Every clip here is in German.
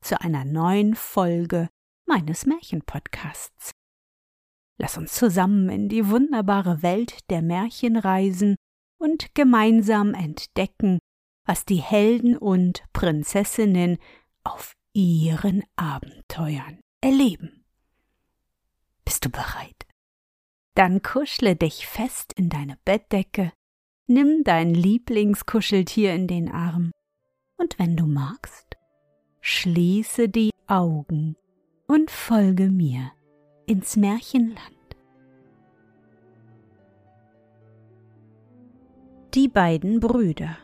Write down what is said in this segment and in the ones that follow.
zu einer neuen Folge meines Märchenpodcasts. Lass uns zusammen in die wunderbare Welt der Märchen reisen und gemeinsam entdecken, was die Helden und Prinzessinnen auf ihren Abenteuern erleben. Bist du bereit? Dann kuschle dich fest in deine Bettdecke, nimm dein Lieblingskuscheltier in den Arm und wenn du magst, schließe die Augen und folge mir ins Märchenland. Die beiden Brüder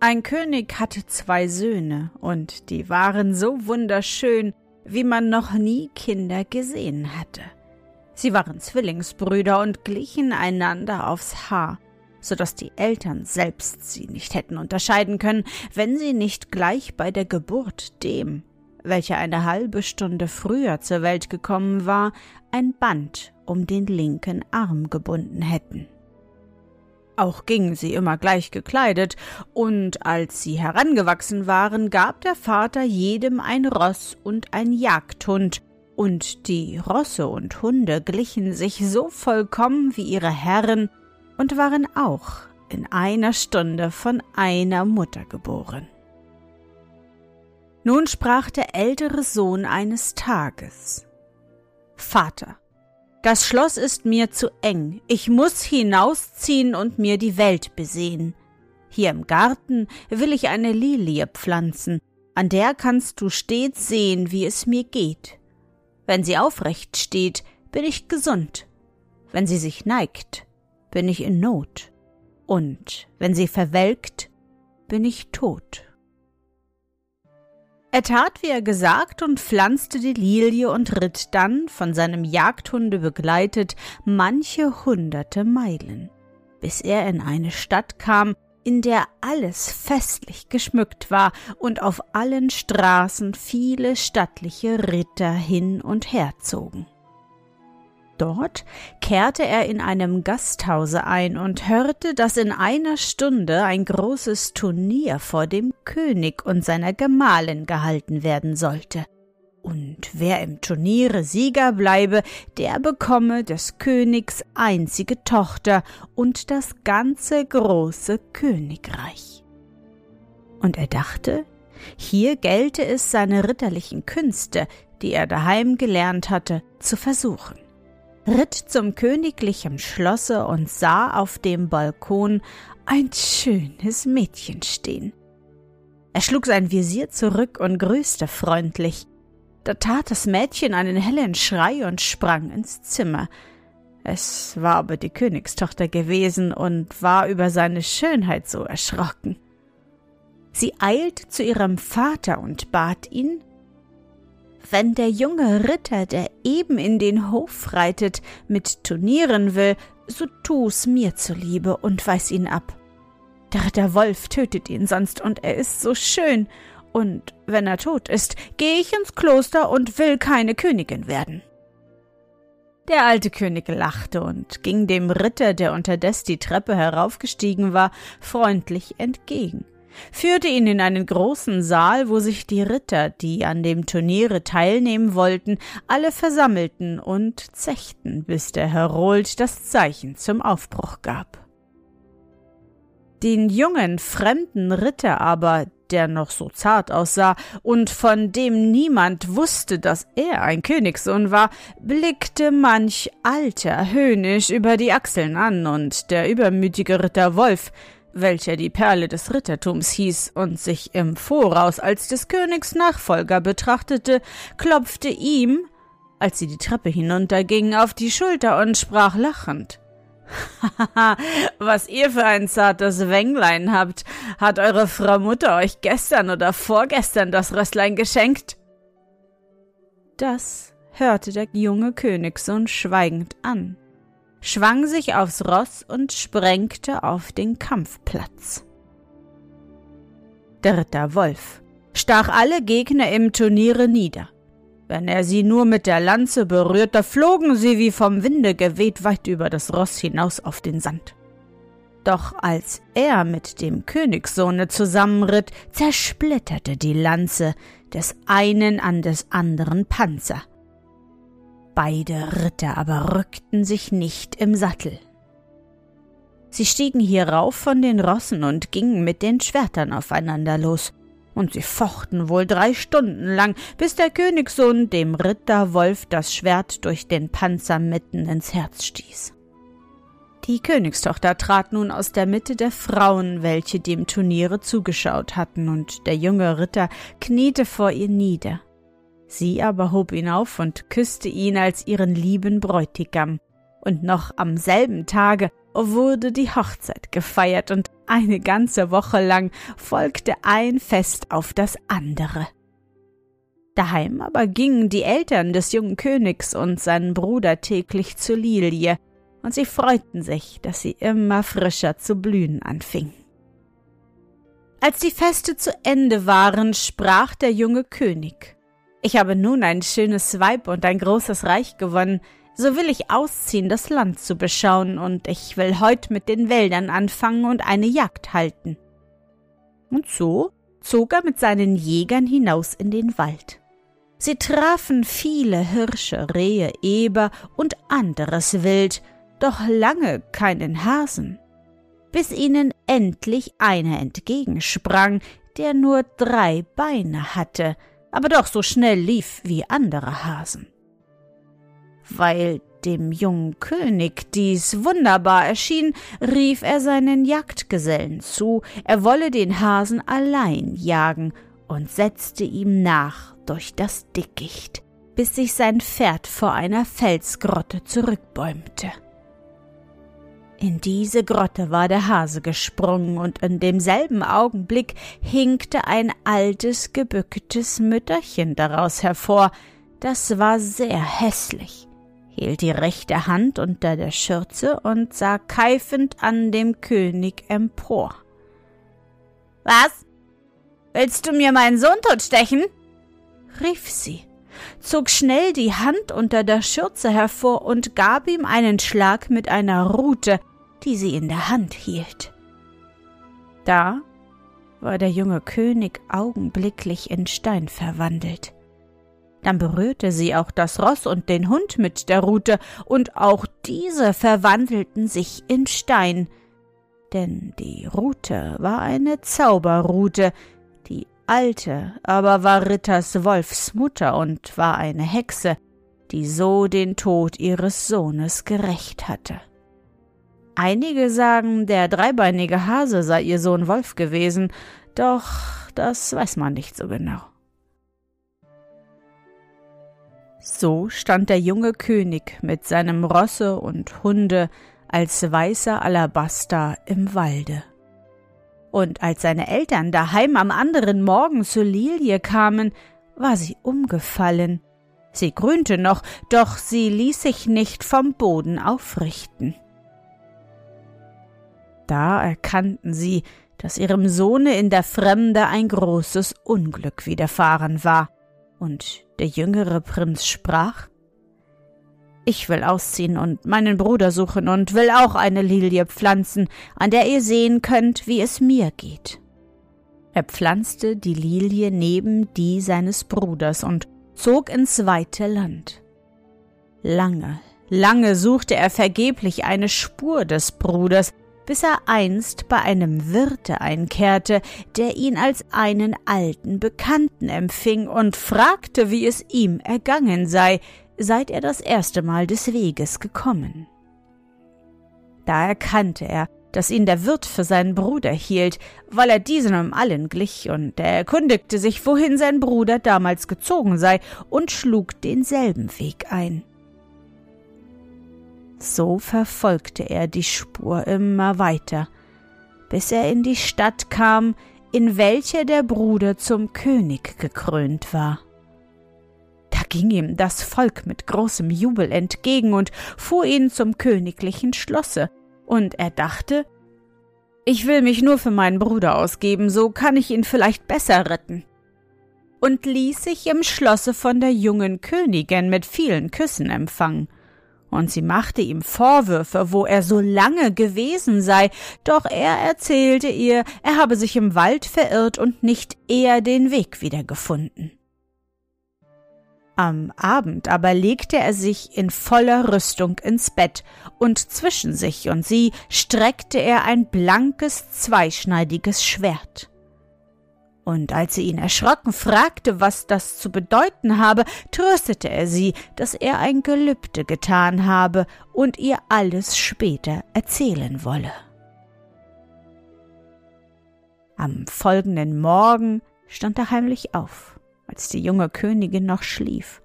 Ein König hatte zwei Söhne, und die waren so wunderschön, wie man noch nie Kinder gesehen hatte. Sie waren Zwillingsbrüder und glichen einander aufs Haar, so dass die Eltern selbst sie nicht hätten unterscheiden können, wenn sie nicht gleich bei der Geburt dem, welcher eine halbe Stunde früher zur Welt gekommen war, ein Band um den linken Arm gebunden hätten. Auch gingen sie immer gleich gekleidet, und als sie herangewachsen waren, gab der Vater jedem ein Ross und ein Jagdhund, und die Rosse und Hunde glichen sich so vollkommen wie ihre Herren und waren auch in einer Stunde von einer Mutter geboren. Nun sprach der ältere Sohn eines Tages Vater, das Schloss ist mir zu eng, ich muss hinausziehen und mir die Welt besehen. Hier im Garten will ich eine Lilie pflanzen, an der kannst du stets sehen, wie es mir geht. Wenn sie aufrecht steht, bin ich gesund, wenn sie sich neigt, bin ich in Not, und wenn sie verwelkt, bin ich tot. Er tat, wie er gesagt, und pflanzte die Lilie und ritt dann, von seinem Jagdhunde begleitet, manche hunderte Meilen, bis er in eine Stadt kam, in der alles festlich geschmückt war und auf allen Straßen viele stattliche Ritter hin und her zogen. Dort kehrte er in einem Gasthause ein und hörte, dass in einer Stunde ein großes Turnier vor dem König und seiner Gemahlin gehalten werden sollte. Und wer im Turniere Sieger bleibe, der bekomme des Königs einzige Tochter und das ganze große Königreich. Und er dachte, hier gelte es seine ritterlichen Künste, die er daheim gelernt hatte, zu versuchen ritt zum königlichen Schlosse und sah auf dem Balkon ein schönes Mädchen stehen. Er schlug sein Visier zurück und grüßte freundlich. Da tat das Mädchen einen hellen Schrei und sprang ins Zimmer. Es war aber die Königstochter gewesen und war über seine Schönheit so erschrocken. Sie eilte zu ihrem Vater und bat ihn, wenn der junge Ritter, der eben in den Hof reitet, mit turnieren will, so tu's mir zuliebe und weis ihn ab. Der Ritter Wolf tötet ihn sonst, und er ist so schön, und wenn er tot ist, geh ich ins Kloster und will keine Königin werden. Der alte König lachte und ging dem Ritter, der unterdes die Treppe heraufgestiegen war, freundlich entgegen führte ihn in einen großen Saal, wo sich die Ritter, die an dem Turniere teilnehmen wollten, alle versammelten und zechten, bis der Herold das Zeichen zum Aufbruch gab. Den jungen, fremden Ritter aber, der noch so zart aussah und von dem niemand wusste, dass er ein Königssohn war, blickte manch Alter höhnisch über die Achseln an, und der übermütige Ritter Wolf welcher die Perle des Rittertums hieß und sich im Voraus als des Königs Nachfolger betrachtete, klopfte ihm, als sie die Treppe hinuntergingen, auf die Schulter und sprach lachend. Haha, was ihr für ein zartes Wänglein habt, hat eure Frau Mutter euch gestern oder vorgestern das Rösslein geschenkt? Das hörte der junge Königssohn schweigend an, schwang sich aufs Ross und sprengte auf den Kampfplatz. Der Ritter Wolf stach alle Gegner im Turniere nieder. Wenn er sie nur mit der Lanze berührte, flogen sie wie vom Winde geweht weit über das Ross hinaus auf den Sand. Doch als er mit dem Königssohne zusammenritt, zersplitterte die Lanze des einen an des anderen Panzer. Beide Ritter aber rückten sich nicht im Sattel. Sie stiegen hierauf von den Rossen und gingen mit den Schwertern aufeinander los, und sie fochten wohl drei Stunden lang, bis der Königssohn dem Ritter Wolf das Schwert durch den Panzer mitten ins Herz stieß. Die Königstochter trat nun aus der Mitte der Frauen, welche dem Turniere zugeschaut hatten, und der junge Ritter kniete vor ihr nieder. Sie aber hob ihn auf und küsste ihn als ihren lieben Bräutigam. Und noch am selben Tage wurde die Hochzeit gefeiert und eine ganze Woche lang folgte ein Fest auf das andere. Daheim aber gingen die Eltern des jungen Königs und seinen Bruder täglich zur Lilie, und sie freuten sich, dass sie immer frischer zu blühen anfing. Als die Feste zu Ende waren, sprach der junge König Ich habe nun ein schönes Weib und ein großes Reich gewonnen, so will ich ausziehen, das Land zu beschauen, und ich will heut mit den Wäldern anfangen und eine Jagd halten. Und so zog er mit seinen Jägern hinaus in den Wald. Sie trafen viele Hirsche, Rehe, Eber und anderes Wild, doch lange keinen Hasen, bis ihnen endlich einer entgegensprang, der nur drei Beine hatte, aber doch so schnell lief wie andere Hasen. Weil dem jungen König dies wunderbar erschien, rief er seinen Jagdgesellen zu, er wolle den Hasen allein jagen und setzte ihm nach durch das Dickicht, bis sich sein Pferd vor einer Felsgrotte zurückbäumte. In diese Grotte war der Hase gesprungen, und in demselben Augenblick hinkte ein altes, gebücktes Mütterchen daraus hervor, das war sehr hässlich, hielt die rechte Hand unter der Schürze und sah keifend an dem König empor. Was? Willst du mir meinen Sohn totstechen? rief sie, zog schnell die Hand unter der Schürze hervor und gab ihm einen Schlag mit einer Rute, die sie in der Hand hielt. Da war der junge König augenblicklich in Stein verwandelt. Dann berührte sie auch das Ross und den Hund mit der Rute, und auch diese verwandelten sich in Stein, denn die Rute war eine Zauberrute, die alte aber war Ritters Wolfs Mutter und war eine Hexe, die so den Tod ihres Sohnes gerecht hatte. Einige sagen, der dreibeinige Hase sei ihr Sohn Wolf gewesen, doch das weiß man nicht so genau. So stand der junge König mit seinem Rosse und Hunde als weißer Alabaster im Walde. Und als seine Eltern daheim am anderen Morgen zur Lilie kamen, war sie umgefallen. Sie grünte noch, doch sie ließ sich nicht vom Boden aufrichten. Da erkannten sie, dass ihrem Sohne in der Fremde ein großes Unglück widerfahren war, und der jüngere Prinz sprach Ich will ausziehen und meinen Bruder suchen und will auch eine Lilie pflanzen, an der ihr sehen könnt, wie es mir geht. Er pflanzte die Lilie neben die seines Bruders und zog ins weite Land. Lange, lange suchte er vergeblich eine Spur des Bruders, bis er einst bei einem Wirte einkehrte, der ihn als einen alten Bekannten empfing und fragte, wie es ihm ergangen sei, seit er das erste Mal des Weges gekommen. Da erkannte er, dass ihn der Wirt für seinen Bruder hielt, weil er diesem um allen glich, und er erkundigte sich, wohin sein Bruder damals gezogen sei, und schlug denselben Weg ein. So verfolgte er die Spur immer weiter, bis er in die Stadt kam, in welcher der Bruder zum König gekrönt war. Da ging ihm das Volk mit großem Jubel entgegen und fuhr ihn zum königlichen Schlosse, und er dachte, ich will mich nur für meinen Bruder ausgeben, so kann ich ihn vielleicht besser retten. Und ließ sich im Schlosse von der jungen Königin mit vielen Küssen empfangen. Und sie machte ihm Vorwürfe, wo er so lange gewesen sei, doch er erzählte ihr, er habe sich im Wald verirrt und nicht eher den Weg wiedergefunden. Am Abend aber legte er sich in voller Rüstung ins Bett, und zwischen sich und sie streckte er ein blankes, zweischneidiges Schwert. Und als sie ihn erschrocken fragte, was das zu bedeuten habe, tröstete er sie, dass er ein Gelübde getan habe und ihr alles später erzählen wolle. Am folgenden Morgen stand er heimlich auf als die junge Königin noch schlief,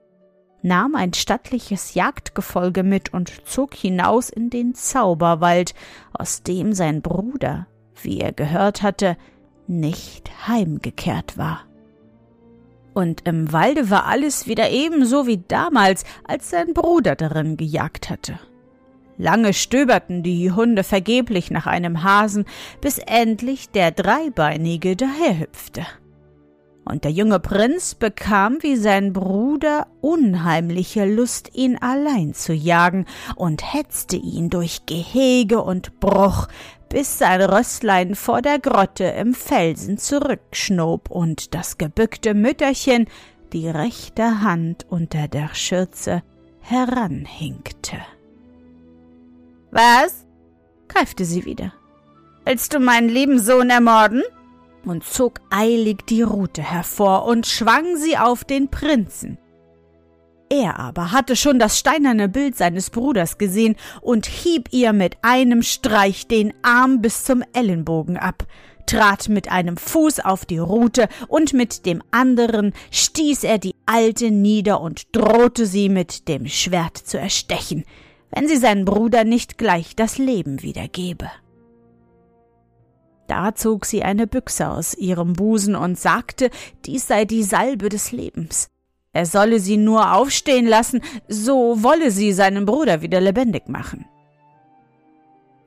nahm ein stattliches Jagdgefolge mit und zog hinaus in den Zauberwald, aus dem sein Bruder, wie er gehört hatte, nicht heimgekehrt war. Und im Walde war alles wieder ebenso wie damals, als sein Bruder darin gejagt hatte. Lange stöberten die Hunde vergeblich nach einem Hasen, bis endlich der Dreibeinige daherhüpfte und der junge Prinz bekam wie sein Bruder unheimliche Lust, ihn allein zu jagen, und hetzte ihn durch Gehege und Bruch, bis sein Rösslein vor der Grotte im Felsen zurückschnob und das gebückte Mütterchen die rechte Hand unter der Schürze heranhinkte. Was? keifte sie wieder. Willst du meinen lieben Sohn ermorden? und zog eilig die Rute hervor und schwang sie auf den Prinzen. Er aber hatte schon das steinerne Bild seines Bruders gesehen und hieb ihr mit einem Streich den Arm bis zum Ellenbogen ab, trat mit einem Fuß auf die Rute und mit dem anderen stieß er die Alte nieder und drohte sie mit dem Schwert zu erstechen, wenn sie seinen Bruder nicht gleich das Leben wiedergebe. Da zog sie eine Büchse aus ihrem Busen und sagte, dies sei die Salbe des Lebens. Er solle sie nur aufstehen lassen, so wolle sie seinen Bruder wieder lebendig machen.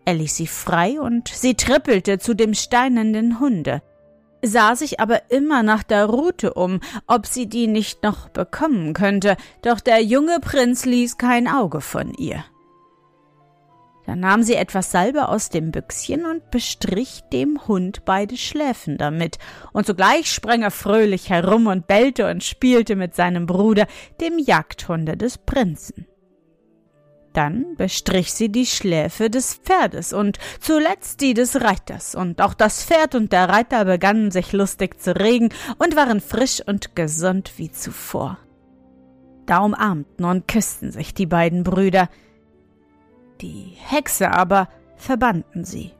Er ließ sie frei und sie trippelte zu dem steinernden Hunde, sah sich aber immer nach der Rute um, ob sie die nicht noch bekommen könnte, doch der junge Prinz ließ kein Auge von ihr. Da nahm sie etwas Salbe aus dem Büchschen und bestrich dem Hund beide Schläfen damit, und sogleich sprang er fröhlich herum und bellte und spielte mit seinem Bruder, dem Jagdhunde des Prinzen. Dann bestrich sie die Schläfe des Pferdes und zuletzt die des Reiters, und auch das Pferd und der Reiter begannen sich lustig zu regen und waren frisch und gesund wie zuvor. Da umarmten und küssten sich die beiden Brüder, die Hexe aber verbannten sie,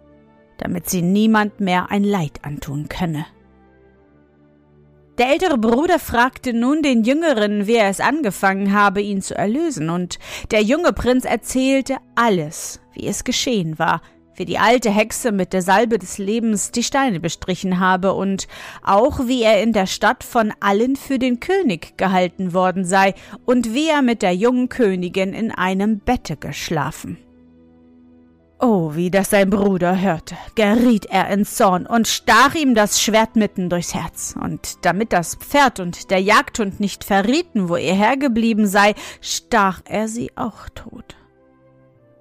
damit sie niemand mehr ein Leid antun könne. Der ältere Bruder fragte nun den Jüngeren, wie er es angefangen habe, ihn zu erlösen, und der junge Prinz erzählte alles, wie es geschehen war, wie die alte Hexe mit der Salbe des Lebens die Steine bestrichen habe und auch wie er in der Stadt von allen für den König gehalten worden sei und wie er mit der jungen Königin in einem Bette geschlafen. Oh, wie das sein Bruder hörte, geriet er in Zorn und stach ihm das Schwert mitten durchs Herz. Und damit das Pferd und der Jagdhund nicht verrieten, wo er hergeblieben sei, stach er sie auch tot.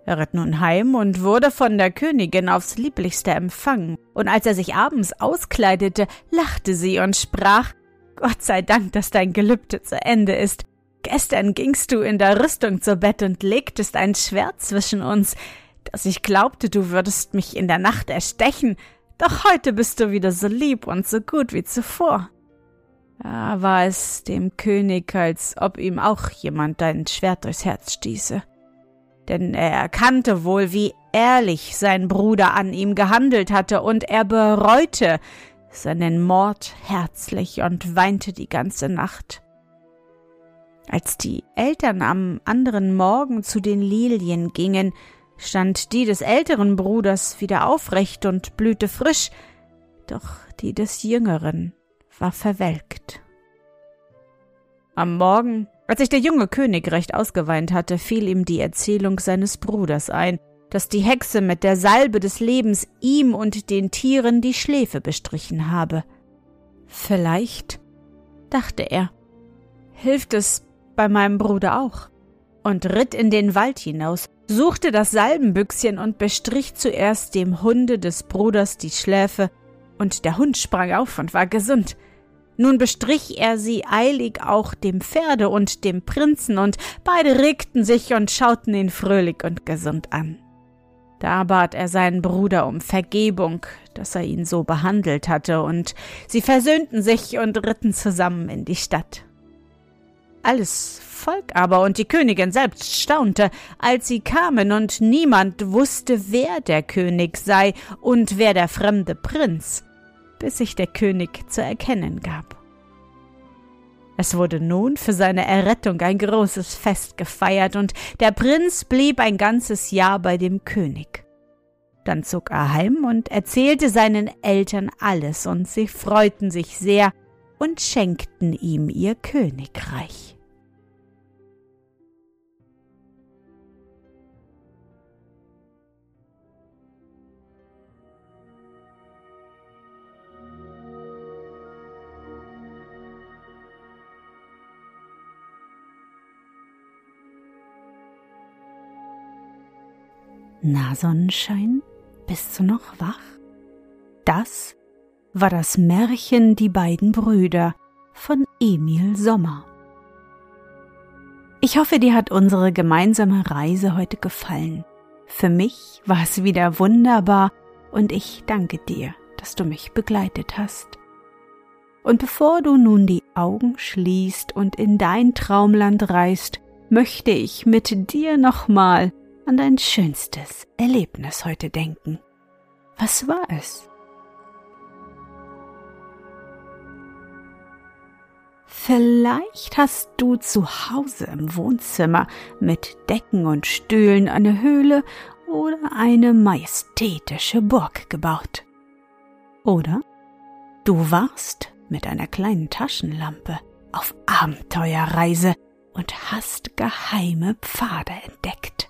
Er ritt nun heim und wurde von der Königin aufs lieblichste empfangen, und als er sich abends auskleidete, lachte sie und sprach Gott sei Dank, dass dein Gelübde zu Ende ist. Gestern gingst du in der Rüstung zu Bett und legtest ein Schwert zwischen uns dass ich glaubte, du würdest mich in der Nacht erstechen, doch heute bist du wieder so lieb und so gut wie zuvor. Da war es dem König, als ob ihm auch jemand dein Schwert durchs Herz stieße. Denn er erkannte wohl, wie ehrlich sein Bruder an ihm gehandelt hatte, und er bereute seinen Mord herzlich und weinte die ganze Nacht. Als die Eltern am anderen Morgen zu den Lilien gingen, stand die des älteren Bruders wieder aufrecht und blühte frisch, doch die des jüngeren war verwelkt. Am Morgen Als sich der junge König recht ausgeweint hatte, fiel ihm die Erzählung seines Bruders ein, dass die Hexe mit der Salbe des Lebens ihm und den Tieren die Schläfe bestrichen habe. Vielleicht, dachte er, hilft es bei meinem Bruder auch, und ritt in den Wald hinaus, suchte das Salbenbüchschen und bestrich zuerst dem Hunde des Bruders die Schläfe, und der Hund sprang auf und war gesund. Nun bestrich er sie eilig auch dem Pferde und dem Prinzen, und beide regten sich und schauten ihn fröhlich und gesund an. Da bat er seinen Bruder um Vergebung, dass er ihn so behandelt hatte, und sie versöhnten sich und ritten zusammen in die Stadt. Alles Volk aber und die Königin selbst staunte, als sie kamen, und niemand wusste, wer der König sei und wer der fremde Prinz bis sich der König zu erkennen gab. Es wurde nun für seine Errettung ein großes Fest gefeiert, und der Prinz blieb ein ganzes Jahr bei dem König. Dann zog er heim und erzählte seinen Eltern alles, und sie freuten sich sehr und schenkten ihm ihr Königreich. Na Sonnenschein, bist du noch wach? Das war das Märchen Die beiden Brüder von Emil Sommer. Ich hoffe, dir hat unsere gemeinsame Reise heute gefallen. Für mich war es wieder wunderbar und ich danke dir, dass du mich begleitet hast. Und bevor du nun die Augen schließt und in dein Traumland reist, möchte ich mit dir nochmal an dein schönstes Erlebnis heute denken. Was war es? Vielleicht hast du zu Hause im Wohnzimmer mit Decken und Stühlen eine Höhle oder eine majestätische Burg gebaut. Oder du warst mit einer kleinen Taschenlampe auf Abenteuerreise und hast geheime Pfade entdeckt.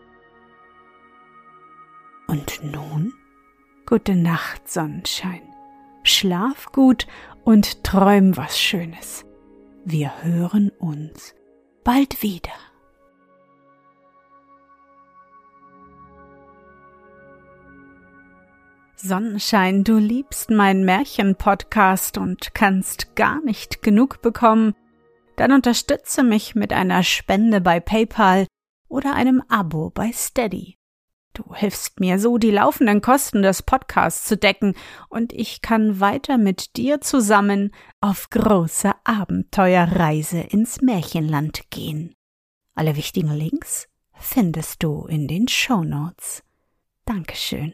Und nun? Gute Nacht, Sonnenschein. Schlaf gut und träum was Schönes. Wir hören uns bald wieder. Sonnenschein, du liebst meinen Märchen-Podcast und kannst gar nicht genug bekommen, dann unterstütze mich mit einer Spende bei PayPal oder einem Abo bei Steady. Du hilfst mir so, die laufenden Kosten des Podcasts zu decken, und ich kann weiter mit dir zusammen auf große Abenteuerreise ins Märchenland gehen. Alle wichtigen Links findest du in den Show Notes. Dankeschön.